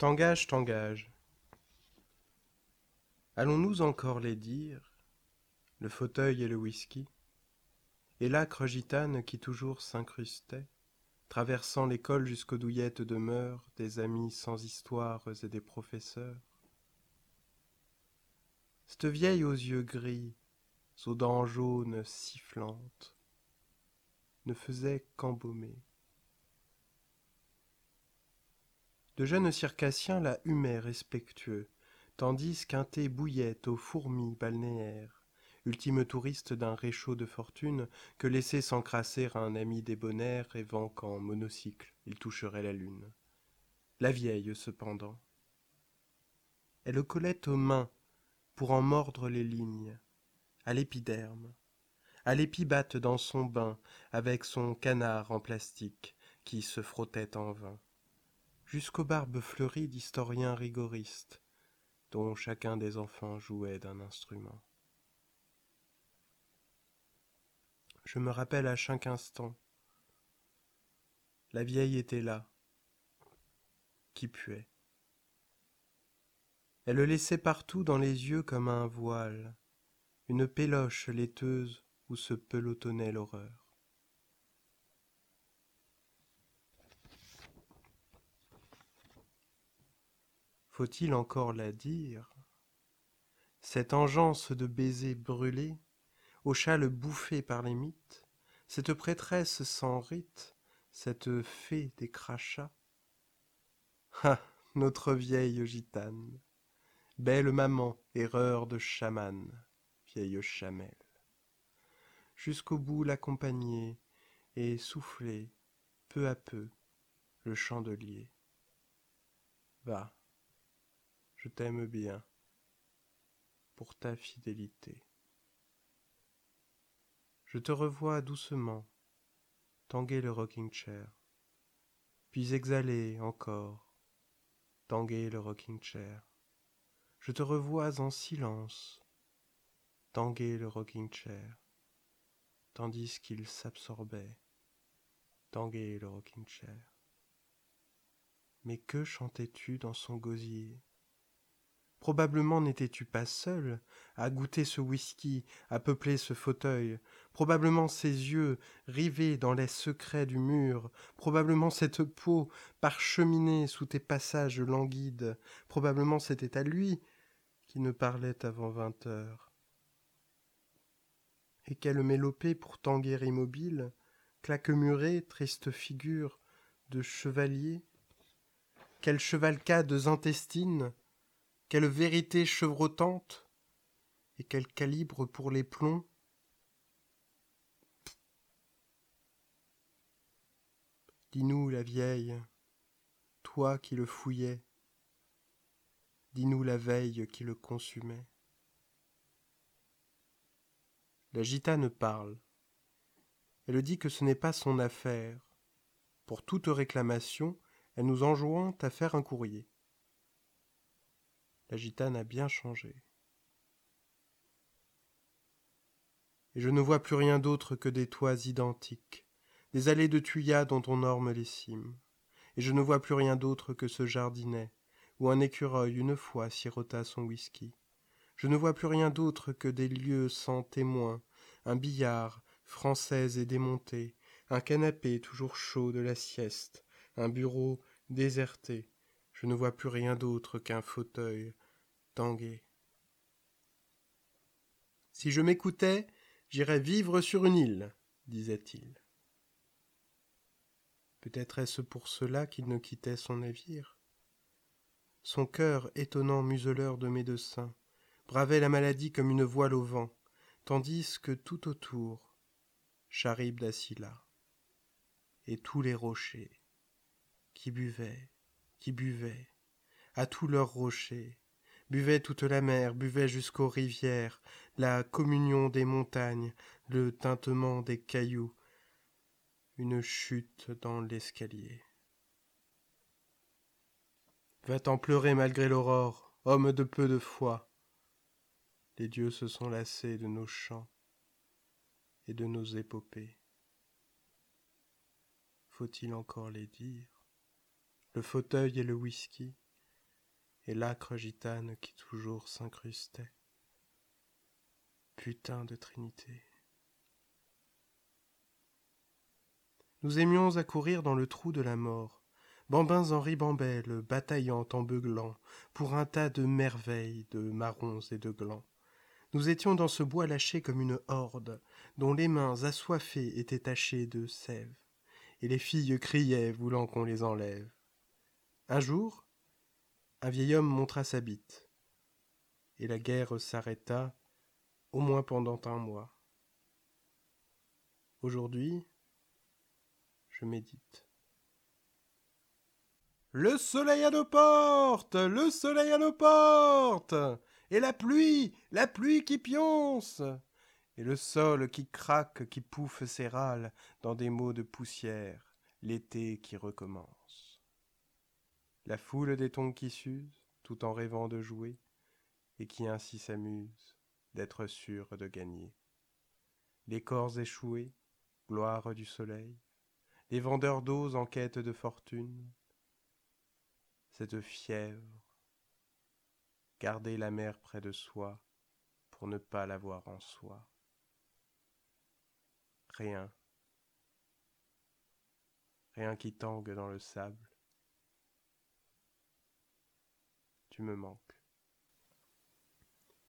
Tangage, tangage. Allons-nous encore les dire, le fauteuil et le whisky, et l'âcre gitane qui toujours s'incrustait, traversant l'école jusqu'aux douillettes demeures des amis sans histoires et des professeurs Cette vieille aux yeux gris, aux dents jaunes sifflantes, ne faisait qu'embaumer. De jeunes circassiens la humaient respectueux, tandis qu'un thé bouillait aux fourmis balnéaires, ultime touriste d'un réchaud de fortune que laissait s'encrasser un ami débonnaire rêvant qu'en monocycle il toucherait la lune. La vieille, cependant. Elle collait aux mains pour en mordre les lignes, à l'épiderme, à l'épibate dans son bain avec son canard en plastique qui se frottait en vain jusqu'aux barbes fleuries d'historiens rigoristes, dont chacun des enfants jouait d'un instrument. Je me rappelle à chaque instant. La vieille était là, qui puait. Elle le laissait partout dans les yeux comme un voile, une péloche laiteuse où se pelotonnait l'horreur. Faut-il encore la dire? Cette engeance de baisers brûlés, au châle bouffé par les mythes, cette prêtresse sans rite, cette fée des crachats? Ah, notre vieille gitane, belle maman, erreur de chamane, vieille chamelle. Jusqu'au bout l'accompagner et souffler, peu à peu, le chandelier. Va, je t'aime bien pour ta fidélité. Je te revois doucement tanguer le rocking chair, puis exhaler encore, tanguer le rocking chair. Je te revois en silence, tanguer le rocking chair, tandis qu'il s'absorbait, tanguer le rocking chair. Mais que chantais-tu dans son gosier? Probablement n'étais-tu pas seul à goûter ce whisky, à peupler ce fauteuil, probablement ces yeux rivés dans les secrets du mur, probablement cette peau parcheminée sous tes passages languides, probablement c'était à lui qui ne parlait avant vingt heures. Et quelle mélopée pour tanguer immobile, claque-murée, triste figure de chevalier, quelle chevalcade intestine, quelle vérité chevrotante Et quel calibre pour les plombs Dis-nous la vieille, toi qui le fouillais, dis-nous la veille qui le consumait. La gitane parle. Elle dit que ce n'est pas son affaire. Pour toute réclamation, elle nous enjoint à faire un courrier. La gitane a bien changé. Et je ne vois plus rien d'autre que des toits identiques, des allées de tuyas dont on orme les cimes. Et je ne vois plus rien d'autre que ce jardinet, où un écureuil une fois sirota son whisky. Je ne vois plus rien d'autre que des lieux sans témoins, un billard, français et démonté, un canapé toujours chaud de la sieste, un bureau déserté. Je ne vois plus rien d'autre qu'un fauteuil, si je m'écoutais, j'irais vivre sur une île, disait-il. Peut-être est-ce pour cela qu'il ne quittait son navire. Son cœur, étonnant museleur de médecin, bravait la maladie comme une voile au vent, tandis que tout autour, Charib là, et tous les rochers, qui buvaient, qui buvaient, à tous leurs rochers, buvait toute la mer, buvait jusqu'aux rivières, la communion des montagnes, le tintement des cailloux, une chute dans l'escalier. Va-t'en pleurer malgré l'aurore, homme de peu de foi. Les dieux se sont lassés de nos chants et de nos épopées. Faut-il encore les dire? Le fauteuil et le whisky? Et l'âcre gitane qui toujours s'incrustait. Putain de Trinité. Nous aimions à courir dans le trou de la mort, bambins en ribambelle, bataillant en beuglant, pour un tas de merveilles, de marrons et de glands. Nous étions dans ce bois lâché comme une horde, dont les mains assoiffées étaient tachées de sève, et les filles criaient, voulant qu'on les enlève. Un jour, un vieil homme montra sa bite, et la guerre s'arrêta, au moins pendant un mois. Aujourd'hui, je médite. Le soleil à nos portes Le soleil à nos portes Et la pluie La pluie qui pionce Et le sol qui craque, qui pouffe ses râles dans des mots de poussière, l'été qui recommence. La foule des tongs qui s'usent, tout en rêvant de jouer, et qui ainsi s'amusent d'être sûrs de gagner. Les corps échoués, gloire du soleil, les vendeurs d'eau en quête de fortune, cette fièvre, garder la mer près de soi pour ne pas l'avoir en soi. Rien, rien qui tangue dans le sable. Tu me manques.